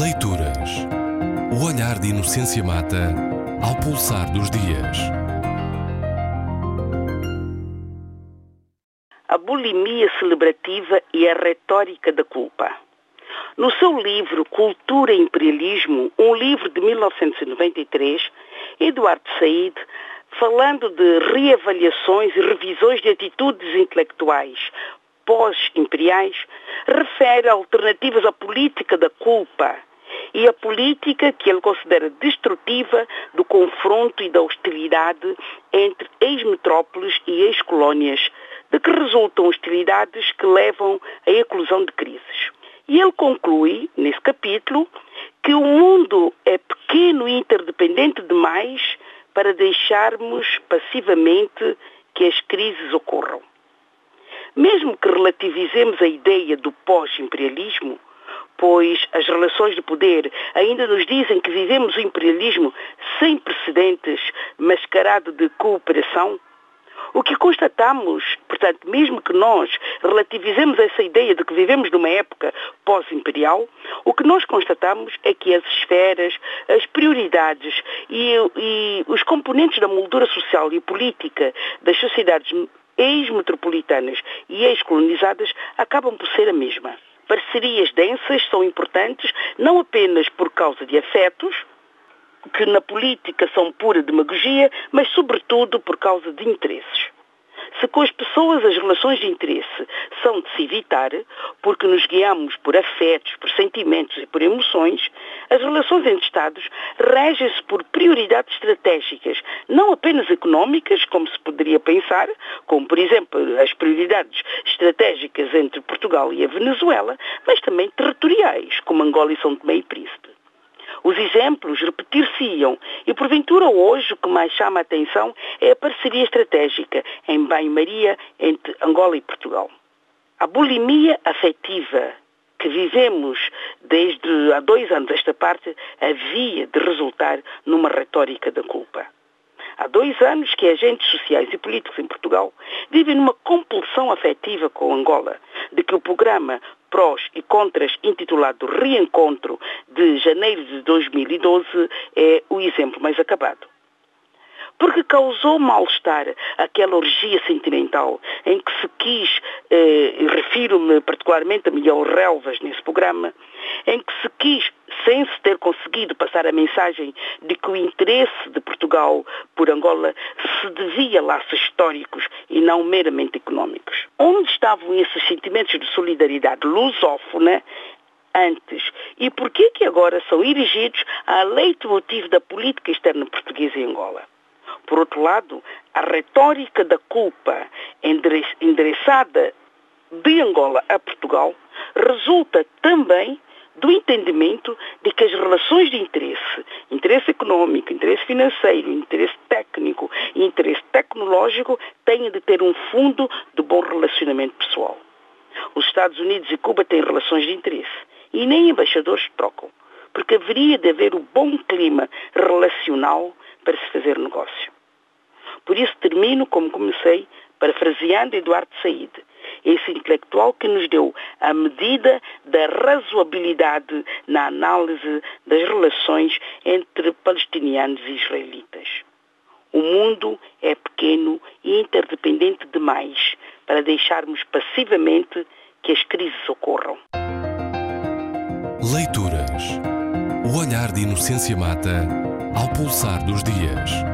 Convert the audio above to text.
Leituras. O olhar de Inocência Mata ao pulsar dos dias. A bulimia celebrativa e a retórica da culpa. No seu livro Cultura e Imperialismo, um livro de 1993, Eduardo Said, falando de reavaliações e revisões de atitudes intelectuais pós-imperiais, refere alternativas à política da culpa e a política que ele considera destrutiva do confronto e da hostilidade entre ex-metrópoles e ex-colónias, de que resultam hostilidades que levam à eclosão de crises. E ele conclui, nesse capítulo, que o mundo é pequeno e interdependente demais para deixarmos passivamente que as crises ocorram. Mesmo que relativizemos a ideia do pós-imperialismo, pois as relações de poder ainda nos dizem que vivemos o imperialismo sem precedentes, mascarado de cooperação, o que constatamos, portanto, mesmo que nós relativizemos essa ideia de que vivemos numa época pós-imperial, o que nós constatamos é que as esferas, as prioridades e, e os componentes da moldura social e política das sociedades ex-metropolitanas e ex-colonizadas acabam por ser a mesma. Parcerias densas são importantes não apenas por causa de afetos, que na política são pura demagogia, mas sobretudo por causa de interesses. Se com as pessoas as relações de interesse são de se evitar, porque nos guiamos por afetos, por sentimentos e por emoções, as relações entre Estados regem-se por prioridades estratégicas, não apenas económicas, como se poderia pensar, como por exemplo as prioridades estratégicas entre Portugal e a Venezuela, mas também territoriais, como Angola e São Tomé e Príncipe. Os exemplos repetir-se-iam e, porventura, hoje o que mais chama a atenção é a parceria estratégica em bem-maria entre Angola e Portugal. A bulimia afetiva que vivemos desde há dois anos esta parte havia de resultar numa retórica da culpa. Há dois anos que agentes sociais e políticos em Portugal vivem numa compulsão afetiva com Angola, de que o programa prós e contras intitulado Reencontro de janeiro de 2012 é o exemplo mais acabado. Porque causou mal-estar aquela orgia sentimental em que se quis, eh, refiro-me particularmente a Miguel Relvas nesse programa, em que se quis, sem se ter conseguido passar a mensagem de que o interesse de Portugal por Angola se devia a laços históricos e não meramente económicos. Onde estavam esses sentimentos de solidariedade lusófona antes e por que que agora são erigidos a leitmotiv da política externa portuguesa em Angola? Por outro lado, a retórica da culpa endereçada de Angola a Portugal resulta também do entendimento de que as relações de interesse, interesse econômico, interesse financeiro, interesse técnico e interesse tecnológico têm de ter um fundo de bom relacionamento pessoal. Os Estados Unidos e Cuba têm relações de interesse e nem embaixadores trocam, porque haveria de haver o um bom clima relacional para se fazer negócio. Por isso termino como comecei, parafraseando Eduardo Said, esse intelectual que nos deu a medida da razoabilidade na análise das relações entre palestinianos e israelitas. O mundo é pequeno e interdependente demais para deixarmos passivamente que as crises ocorram. Leituras. O olhar de Inocência Mata ao pulsar dos dias.